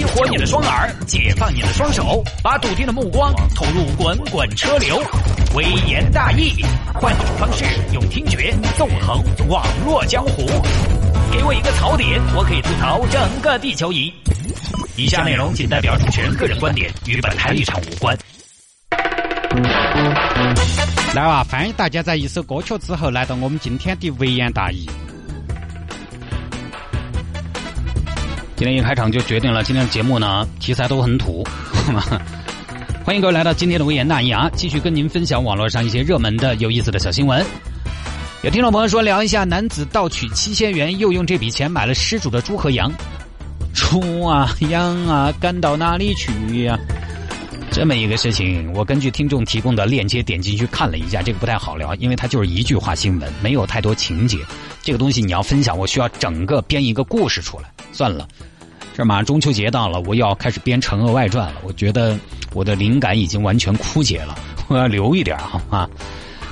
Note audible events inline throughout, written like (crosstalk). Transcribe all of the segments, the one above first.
激活你的双耳，解放你的双手，把笃定的目光投入滚滚车流。微言大义，换种方式，用听觉纵横网络江湖。给我一个槽点，我可以吐槽整个地球仪。以下内容仅代表主持人个人观点，与本台立场无关。来吧，欢迎大家在一首歌曲之后来到我们今天的微言大义。今天一开场就决定了，今天的节目呢题材都很土。(laughs) 欢迎各位来到今天的微言大义啊，继续跟您分享网络上一些热门的、有意思的小新闻。有听众朋友说，聊一下男子盗取七千元，又用这笔钱买了失主的猪和羊。猪啊，羊啊，赶到哪里去呀？这么一个事情，我根据听众提供的链接点进去看了一下，这个不太好聊，因为它就是一句话新闻，没有太多情节。这个东西你要分享，我需要整个编一个故事出来。算了。这马上中秋节到了，我要开始编《嫦娥外传》了。我觉得我的灵感已经完全枯竭了，我要留一点哈啊！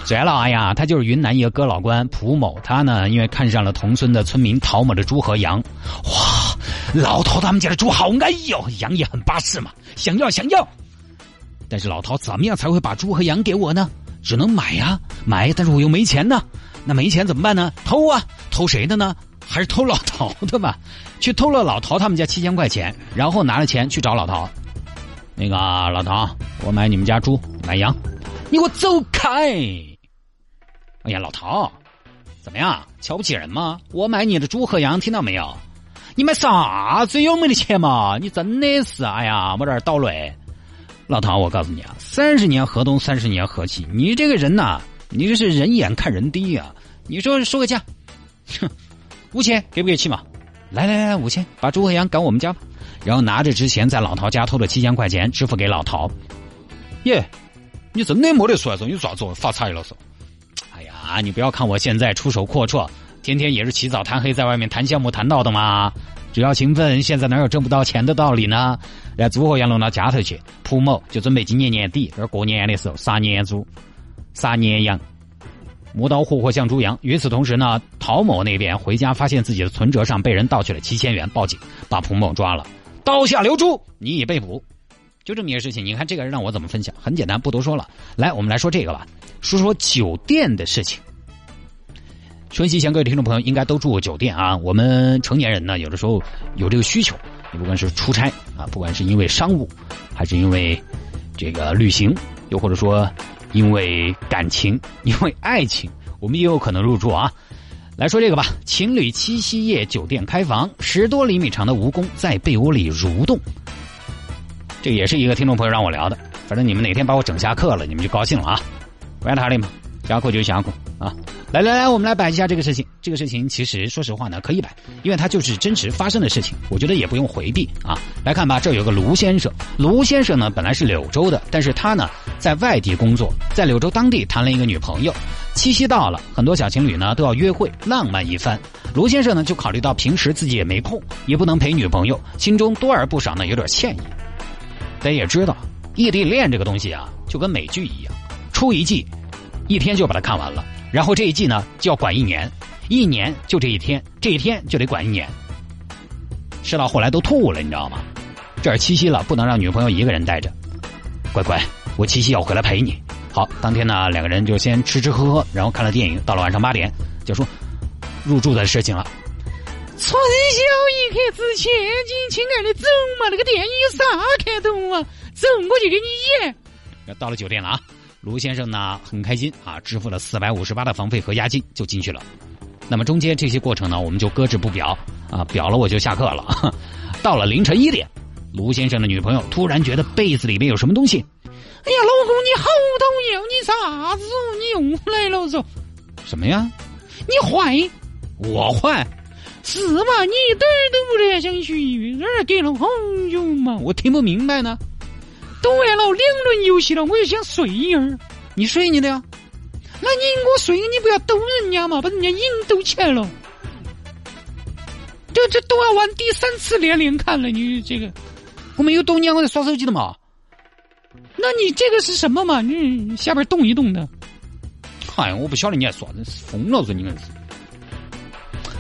拽了，哎呀，他就是云南一个哥老关蒲某，他呢因为看上了同村的村民陶某的猪和羊，哇，老陶他们家的猪好安逸哦，羊也很巴适嘛，想要想要。但是老陶怎么样才会把猪和羊给我呢？只能买呀，买，但是我又没钱呢，那没钱怎么办呢？偷啊，偷谁的呢？还是偷老陶的吧，(laughs) 去偷了老陶他们家七千块钱，然后拿了钱去找老陶。那个老陶，我买你们家猪买羊，你给我走开！哎呀，老陶，怎么样？瞧不起人吗？我买你的猪和羊，听到没有？你买啥子有没得钱嘛？你真的是哎呀，我这儿倒霉。老陶，我告诉你啊，三十年河东，三十年河西。你这个人呐，你这是人眼看人低呀。你说说个价，哼。五千给不给起嘛？来来来，五千，把猪和羊赶我们家吧。然后拿着之前在老陶家偷的七千块钱支付给老陶。耶，你真的没得说，说你啥子发财了嗦？哎呀，你不要看我现在出手阔绰，天天也是起早贪黑在外面谈项目谈到的嘛。只要勤奋，现在哪有挣不到钱的道理呢？来，猪和羊弄到家头去，蒲某就准备今年年底，这过年的时候杀年猪，杀年羊。磨刀霍霍向猪羊。与此同时呢，陶某那边回家发现自己的存折上被人盗取了七千元，报警把彭某抓了。刀下留猪，你已被捕。就这么一个事情，你看这个人让我怎么分享？很简单，不多说了。来，我们来说这个吧，说说酒店的事情。春熙前各位听众朋友应该都住过酒店啊。我们成年人呢，有的时候有这个需求，你不管是出差啊，不管是因为商务，还是因为这个旅行，又或者说。因为感情，(laughs) 因为爱情，我们也有可能入住啊。来说这个吧，情侣七夕夜酒店开房，十多厘米长的蜈蚣在被窝里蠕动。这也是一个听众朋友让我聊的，反正你们哪天把我整下课了，你们就高兴了啊。关他的嘛，下课就下课啊。来来来，我们来摆一下这个事情。这个事情其实说实话呢，可以摆，因为它就是真实发生的事情。我觉得也不用回避啊。来看吧，这有个卢先生。卢先生呢，本来是柳州的，但是他呢在外地工作，在柳州当地谈了一个女朋友。七夕到了，很多小情侣呢都要约会浪漫一番。卢先生呢就考虑到平时自己也没空，也不能陪女朋友，心中多而不少呢有点歉意。大家也知道，异地恋这个东西啊，就跟美剧一样，出一季，一天就把它看完了。然后这一季呢就要管一年，一年就这一天，这一天就得管一年。吃到后来都吐了，你知道吗？这儿七夕了，不能让女朋友一个人待着。乖乖，我七夕要回来陪你。好，当天呢两个人就先吃吃喝喝，然后看了电影。到了晚上八点，就说入住的事情了。春宵一刻值千金，亲爱的，走嘛！那个电影有啥看头啊？走，我就给你演。要到了酒店了啊！卢先生呢很开心啊，支付了四百五十八的房费和押金就进去了。那么中间这些过程呢，我们就搁置不表啊，表了我就下课了。(laughs) 到了凌晨一点，卢先生的女朋友突然觉得被子里面有什么东西。哎呀，老公你好讨厌，你啥子？你又来了？嗦什么呀？你坏？我坏？是嘛？你一点都不得想去，那儿给了好久嘛？我听不明白呢。都玩了两轮游戏了，我又想睡一会儿。你睡你的呀？那你我睡，你不要逗人家嘛，把人家瘾逗起来了。这这都要玩第三次连连看了，你这个我没有逗你，我在刷手机的嘛。那你这个是什么嘛？你下边动一动的。哎呀，我不晓得你还耍，疯了是你们是。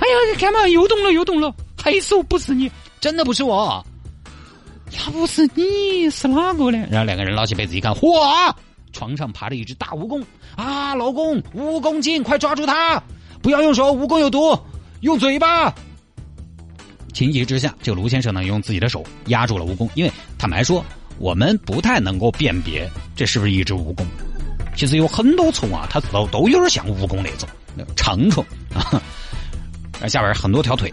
哎呀，看嘛，又动了又动了，还说不是你，真的不是我。要不是你是哪个呢？然后两个人捞起被子一看，嚯！床上爬着一只大蜈蚣啊！老公，蜈蚣精，快抓住它！不要用手，蜈蚣有毒，用嘴巴。情急之下，这个卢先生呢，用自己的手压住了蜈蚣，因为坦白说，我们不太能够辨别这是不是一只蜈蚣。其实有很多虫啊，它都都有点像蜈蚣那种长虫啊，(laughs) 下边很多条腿。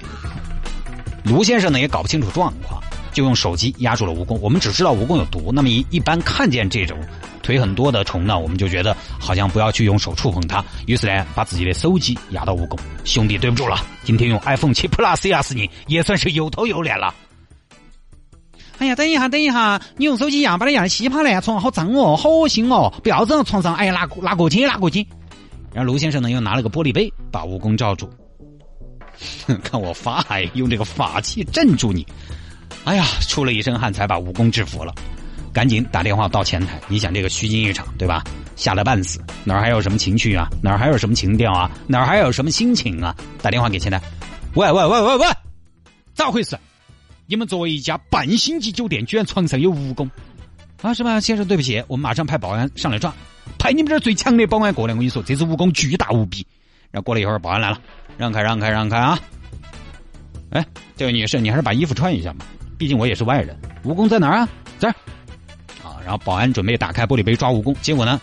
卢先生呢也搞不清楚状况，就用手机压住了蜈蚣。我们只知道蜈蚣有毒，那么一一般看见这种。腿很多的虫呢，我们就觉得好像不要去用手触碰它，于是呢，把自己的手机压到蜈蚣。兄弟，对不住了，今天用 iPhone 七 Plus 压死你，也算是有头有脸了。哎呀，等一下，等一下，你用手机压，把它压的稀巴烂，床好脏哦，好恶心哦，不要扔床上。哎呀，拿拿过去，拿过去。然后卢先生呢，又拿了个玻璃杯，把蜈蚣罩住。(laughs) 看我法海用这个法器镇住你。哎呀，出了一身汗，才把蜈蚣制服了。赶紧打电话到前台，你想这个虚惊一场，对吧？吓得半死，哪儿还有什么情趣啊？哪儿还有什么情调啊？哪儿还有什么心情啊？打电话给前台，喂喂喂喂喂，咋回事？你们作为一家半星级酒店，居然床上有蜈蚣啊？是吧，先生？对不起，我们马上派保安上来抓，派你们这儿最强的保安过来。我跟你说，这只蜈蚣巨大无比。然后过了一会儿，保安来了，让开让开让开啊！哎，这位女士，你还是把衣服穿一下吧，毕竟我也是外人。蜈蚣在哪儿啊？这儿。啊然后保安准备打开玻璃杯抓蜈蚣，结果呢，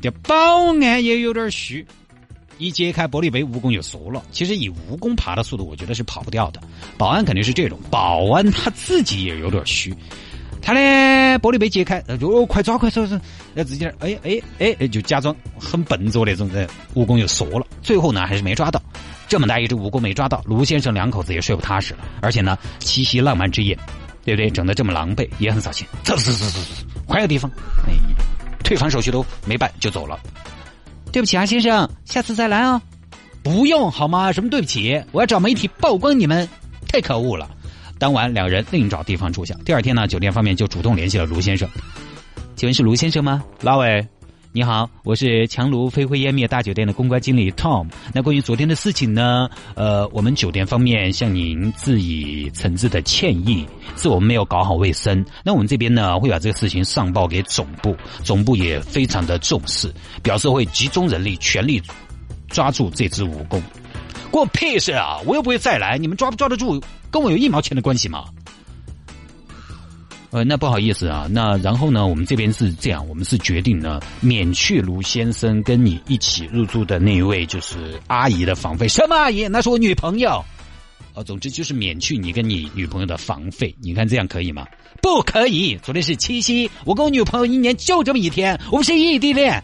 这保安也有点虚，一揭开玻璃杯，蜈蚣就缩了。其实以蜈蚣爬的速度，我觉得是跑不掉的。保安肯定是这种，保安他自己也有点虚，他的玻璃杯揭开，就快抓快抓，那自己哎哎哎，就假装很笨拙那种，蜈蚣又缩了。最后呢，还是没抓到，这么大一只蜈蚣没抓到，卢先生两口子也睡不踏实了。而且呢，七夕浪漫之夜，对不对？整的这么狼狈，也很扫兴。走走走走走。换个地方，哎，退房手续都没办就走了。对不起啊，先生，下次再来啊。不用好吗？什么对不起？我要找媒体曝光你们，太可恶了。当晚两人另找地方住下。第二天呢，酒店方面就主动联系了卢先生。请问是卢先生吗？哪位？你好，我是强卢飞灰烟灭大酒店的公关经理 Tom。那关于昨天的事情呢？呃，我们酒店方面向您致以诚挚的歉意，是我们没有搞好卫生。那我们这边呢，会把这个事情上报给总部，总部也非常的重视，表示会集中人力全力抓住这只蜈蚣。关我屁事啊！我又不会再来，你们抓不抓得住，跟我有一毛钱的关系吗？呃，那不好意思啊，那然后呢，我们这边是这样，我们是决定呢，免去卢先生跟你一起入住的那一位就是阿姨的房费。什么阿姨？那是我女朋友。呃，总之就是免去你跟你女朋友的房费。你看这样可以吗？不可以。昨天是七夕，我跟我女朋友一年就这么一天，我们是异地恋。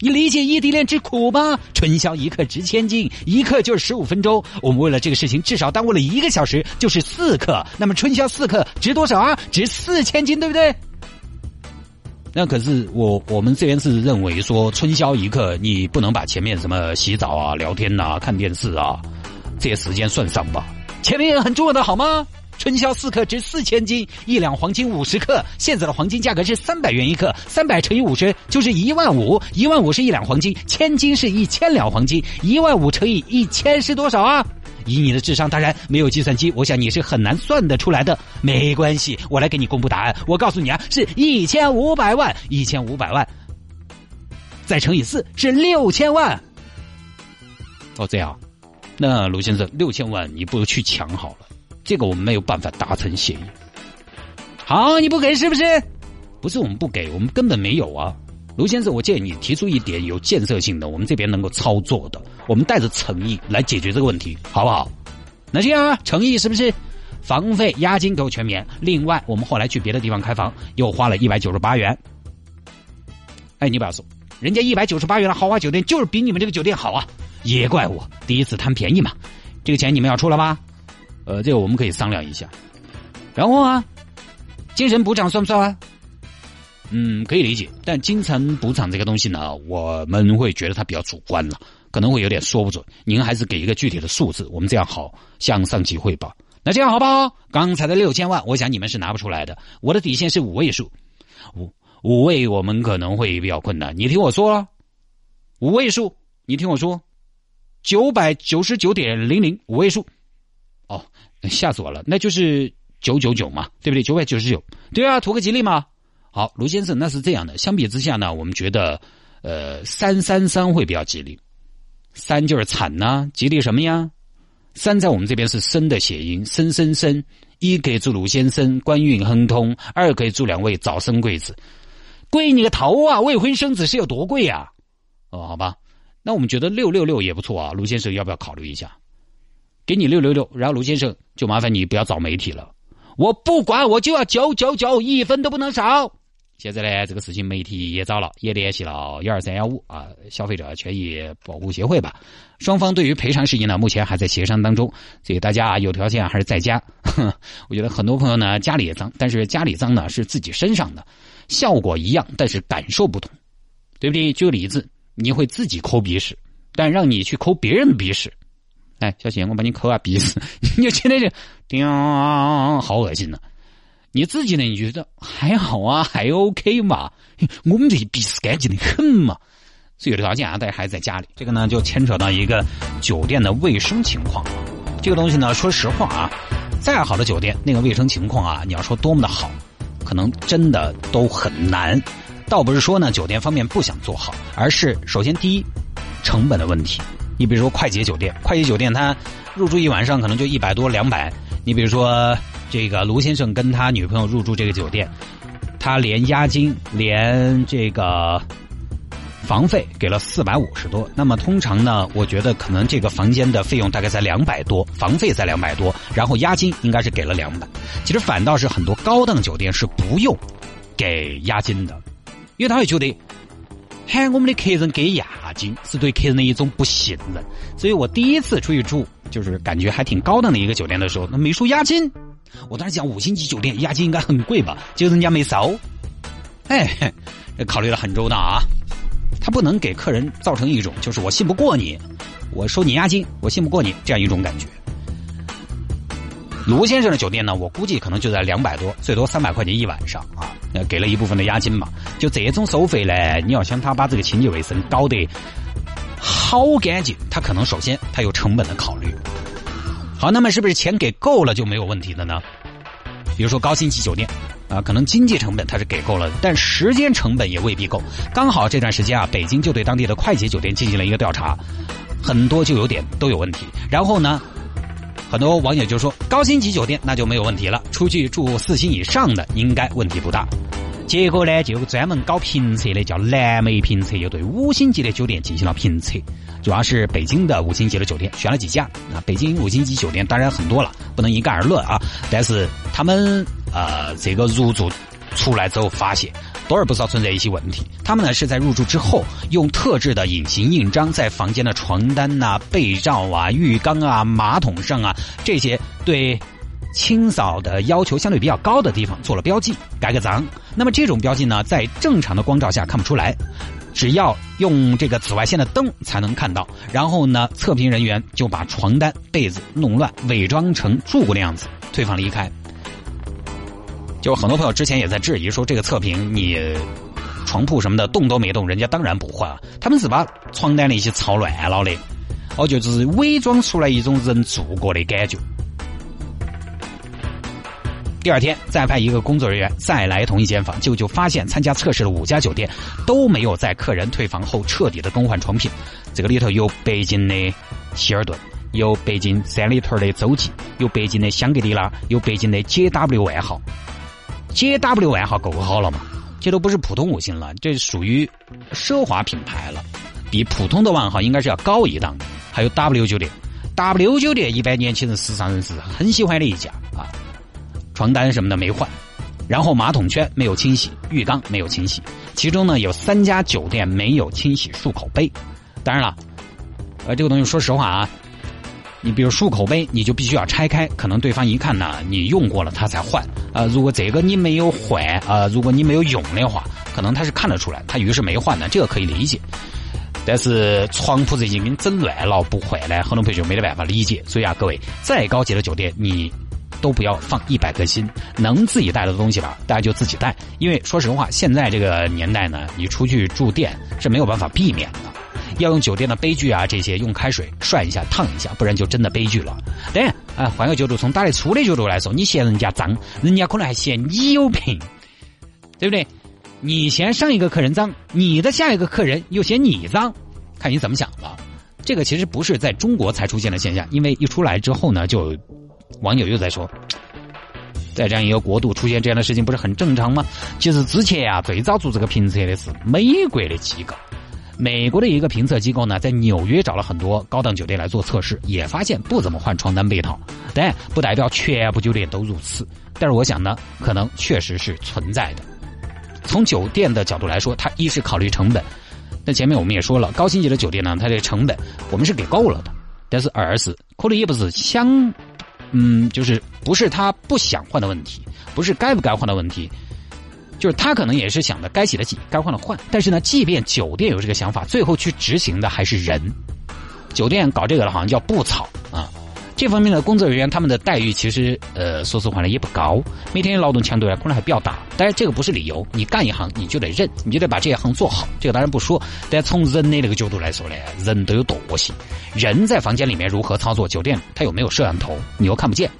你理解异地恋之苦吗？春宵一刻值千金，一刻就是十五分钟。我们为了这个事情至少耽误了一个小时，就是四刻。那么春宵四刻值多少啊？值四千金，对不对？那可是我我们这边是认为说春宵一刻，你不能把前面什么洗澡啊、聊天呐、看电视啊这些时间算上吧？前面也很重要的好吗？春宵四克值四千斤，一两黄金五十克。现在的黄金价格是三百元一克，三百乘以五十就是一万五，一万五是一两黄金，千金是一千两黄金，一万五乘以一千是多少啊？以你的智商，当然没有计算机，我想你是很难算得出来的。没关系，我来给你公布答案。我告诉你啊，是一千五百万，一千五百万，再乘以四是六千万。哦，这样，那卢先生，六千万你不如去抢好了。这个我们没有办法达成协议。好，你不给是不是？不是我们不给，我们根本没有啊。卢先生，我建议你提出一点有建设性的，我们这边能够操作的，我们带着诚意来解决这个问题，好不好？那这样啊，诚意是不是？房费、押金给我全免。另外，我们后来去别的地方开房，又花了一百九十八元。哎，你不要说，人家一百九十八元的豪华酒店就是比你们这个酒店好啊！也怪我第一次贪便宜嘛。这个钱你们要出了吧？呃，这个我们可以商量一下。然后啊，精神补偿算不算啊？嗯，可以理解。但精神补偿这个东西呢，我们会觉得它比较主观了，可能会有点说不准。您还是给一个具体的数字，我们这样好向上级汇报。那这样好不好？刚才的六千万，我想你们是拿不出来的。我的底线是五位数，五五位我们可能会比较困难。你听我说，五位数，你听我说，九百九十九点零零五位数。哦，吓死我了！那就是九九九嘛，对不对？九百九十九，对啊，图个吉利嘛。好，卢先生，那是这样的。相比之下呢，我们觉得，呃，三三三会比较吉利。三就是惨呐，吉利什么呀？三在我们这边是生的谐音，生生生。一可以祝卢先生官运亨通，二可以祝两位早生贵子。贵你个头啊！未婚生子是有多贵呀？哦，好吧，那我们觉得六六六也不错啊。卢先生要不要考虑一下？给你六六六，然后卢先生就麻烦你不要找媒体了。我不管，我就要九九九，一分都不能少。现在呢，这个事情媒体也找了，也联系了幺二三幺五啊，消费者权益保护协会吧。双方对于赔偿事宜呢，目前还在协商当中。所以大家啊，有条件还是在家。(laughs) 我觉得很多朋友呢，家里也脏，但是家里脏呢是自己身上的，效果一样，但是感受不同，对不对？举个例子，你会自己抠鼻屎，但让你去抠别人的鼻屎，哎，小贤，我把你抠下鼻屎，(laughs) 你就觉得这，叮，好恶心呢。你自己呢？你觉得还好啊，还 OK 嘛？我们这些鼻屎干净的很嘛。所以有条件啊，大家还在家里。这个呢，就牵扯到一个酒店的卫生情况。这个东西呢，说实话啊，再好的酒店，那个卫生情况啊，你要说多么的好，可能真的都很难。倒不是说呢，酒店方面不想做好，而是首先第一，成本的问题。你比如说快捷酒店，快捷酒店它入住一晚上可能就一百多两百。你比如说。这个卢先生跟他女朋友入住这个酒店，他连押金连这个房费给了四百五十多。那么通常呢，我觉得可能这个房间的费用大概在两百多，房费在两百多，然后押金应该是给了两百。其实反倒是很多高档酒店是不用给押金的，因为他会觉得喊我们的客人给押金是对客人的一种不信任。所以我第一次出去住，就是感觉还挺高档的一个酒店的时候，那没收押金。我当时讲五星级酒店押金应该很贵吧，结果人家没收，(laughs) 哎，考虑的很周到啊，他不能给客人造成一种就是我信不过你，我收你押金，我信不过你这样一种感觉。卢先生的酒店呢，我估计可能就在两百多，最多三百块钱一晚上啊，给了一部分的押金嘛。就这种收费呢，你要想他把这个清洁卫生搞得好干净，他可能首先他有成本的考虑。好，那么是不是钱给够了就没有问题的呢？比如说高星级酒店，啊，可能经济成本它是给够了，但时间成本也未必够。刚好这段时间啊，北京就对当地的快捷酒店进行了一个调查，很多就有点都有问题。然后呢，很多网友就说高星级酒店那就没有问题了，出去住四星以上的应该问题不大。结果呢，就专门搞评测的叫蓝莓评测，又对五星级的酒店进行了评测。主要是北京的五星级的酒店选了几家啊，北京五星级酒店当然很多了，不能一概而论啊。但是他们呃这个入住出来之后发现，多而不少存在一些问题。他们呢是在入住之后用特制的隐形印章在房间的床单呐、被罩啊、浴缸啊、马桶上啊这些对。清扫的要求相对比较高的地方做了标记，盖个章。那么这种标记呢，在正常的光照下看不出来，只要用这个紫外线的灯才能看到。然后呢，测评人员就把床单被子弄乱，伪装成住过的样子，退房离开。就很多朋友之前也在质疑说，这个测评你床铺什么的动都没动，人家当然不换啊。他们是把床单那些操乱了的，哦，就是伪装出来一种人住过的感觉。第二天，再派一个工作人员再来同一间房，就就发现参加测试的五家酒店都没有在客人退房后彻底的更换床品。这个里头有北京的希尔顿，有北京三里屯的洲际，有北京的香格里拉，有北京的 JW 万豪。JW 万豪够好了嘛？这都不是普通五星了，这属于奢华品牌了，比普通的万豪应该是要高一档的。还有 W 酒店，W 酒店一般年轻人、时尚人士很喜欢的一家啊。床单什么的没换，然后马桶圈没有清洗，浴缸没有清洗，其中呢有三家酒店没有清洗漱口杯。当然了，呃，这个东西说实话啊，你比如漱口杯，你就必须要拆开，可能对方一看呢，你用过了他才换。呃，如果这个你没有换，呃，如果你没有用的话，可能他是看得出来，他于是没换的，这个可以理解。但是床铺子已经给你整乱了，不换呢，很多朋友就没得办法理解。所以啊，各位，再高级的酒店，你。都不要放一百颗心，能自己带的东西吧，大家就自己带。因为说实话，现在这个年代呢，你出去住店是没有办法避免的，要用酒店的杯具啊，这些用开水涮一下、烫一下，不然就真的悲剧了。当然啊，换个角度，从打的、粗的角度来说，你嫌人家脏，人家可能还嫌你有病，对不对？你嫌上一个客人脏，你的下一个客人又嫌你脏，看你怎么想了。这个其实不是在中国才出现的现象，因为一出来之后呢，就网友又在说，在这样一个国度出现这样的事情不是很正常吗？其实之前啊，最早做这个评测的是美国的机构，美国的一个评测机构呢，在纽约找了很多高档酒店来做测试，也发现不怎么换床单被套，但不代表全部酒店都如此。但是我想呢，可能确实是存在的。从酒店的角度来说，它一是考虑成本。那前面我们也说了，高星级的酒店呢，它的成本我们是给够了的。但是二是可能也不是想，嗯，就是不是他不想换的问题，不是该不该换的问题，就是他可能也是想的该洗的洗，该换的换。但是呢，即便酒店有这个想法，最后去执行的还是人。酒店搞这个的好像叫布草啊。这方面的工作人员，他们的待遇其实，呃，说实话呢，也不高，每天劳动强度呢可能还比较大。但是这个不是理由，你干一行你就得认，你就得把这一行做好。这个当然不说，但从人的那个角度来说呢，人都有惰性，人在房间里面如何操作，酒店它有没有摄像头，你又看不见。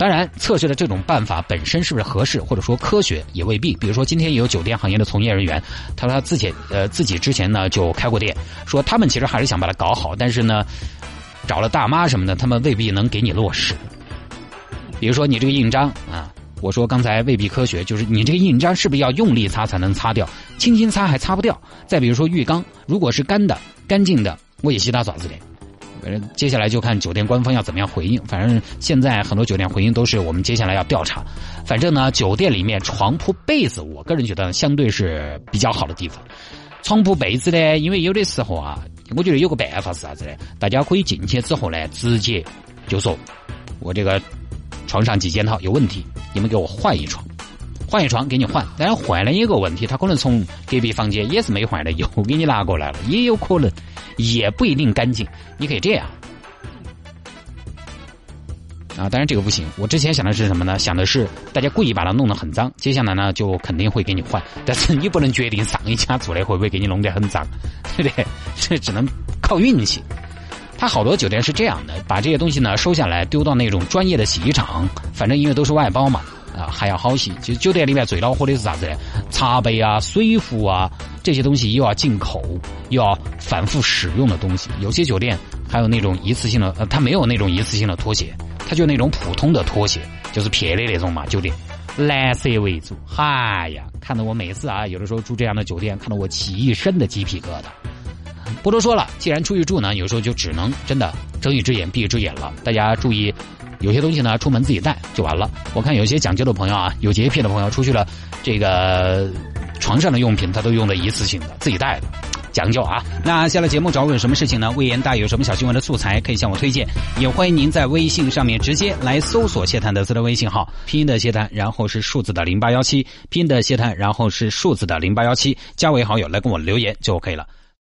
当然，测试的这种办法本身是不是合适，或者说科学也未必。比如说，今天也有酒店行业的从业人员，他说他自己，呃，自己之前呢就开过店，说他们其实还是想把它搞好，但是呢。找了大妈什么的，他们未必能给你落实。比如说你这个印章啊，我说刚才未必科学，就是你这个印章是不是要用力擦才能擦掉，轻轻擦还擦不掉。再比如说浴缸，如果是干的、干净的，我也洗他爪子的。反正，接下来就看酒店官方要怎么样回应。反正现在很多酒店回应都是我们接下来要调查。反正呢，酒店里面床铺被子，我个人觉得相对是比较好的地方。床铺被子呢，因为有的时候啊。我觉得有个办法是啥子呢？大家可以进去之后呢，直接就说：“我这个床上几件套有问题，你们给我换一床，换一床给你换。但是换了一个问题，他可能从隔壁房间也是没换的，又 (laughs) 给你拿过来了，也有可能，也不一定干净。你可以这样。”啊，当然这个不行。我之前想的是什么呢？想的是大家故意把它弄得很脏，接下来呢就肯定会给你换。但是你不能决定上一家做的会不会给你弄得很脏，(laughs) 对不对？这只能靠运气。他好多酒店是这样的，把这些东西呢收下来丢到那种专业的洗衣厂，反正因为都是外包嘛，啊还要好些。其实酒店里面最恼火的是啥子？茶杯啊、水壶啊这些东西又要进口，又要反复使用的东西。有些酒店还有那种一次性的，呃，它没有那种一次性的拖鞋。它就那种普通的拖鞋，就是撇的那种嘛，酒店蓝色为主。嗨呀，看得我每次啊，有的时候住这样的酒店，看得我起一身的鸡皮疙瘩。不多说了，既然出去住呢，有时候就只能真的睁一只眼闭一只眼了。大家注意，有些东西呢，出门自己带就完了。我看有些讲究的朋友啊，有洁癖的朋友出去了，这个床上的用品他都用的一次性的，自己带的。讲究啊！那下了节目找我有什么事情呢？魏延大有什么小新闻的素材可以向我推荐，也欢迎您在微信上面直接来搜索谢探德斯的微信号，拼音的谢探，然后是数字的零八幺七，拼音的谢探，然后是数字的零八幺七，加为好友来跟我留言就 OK 了。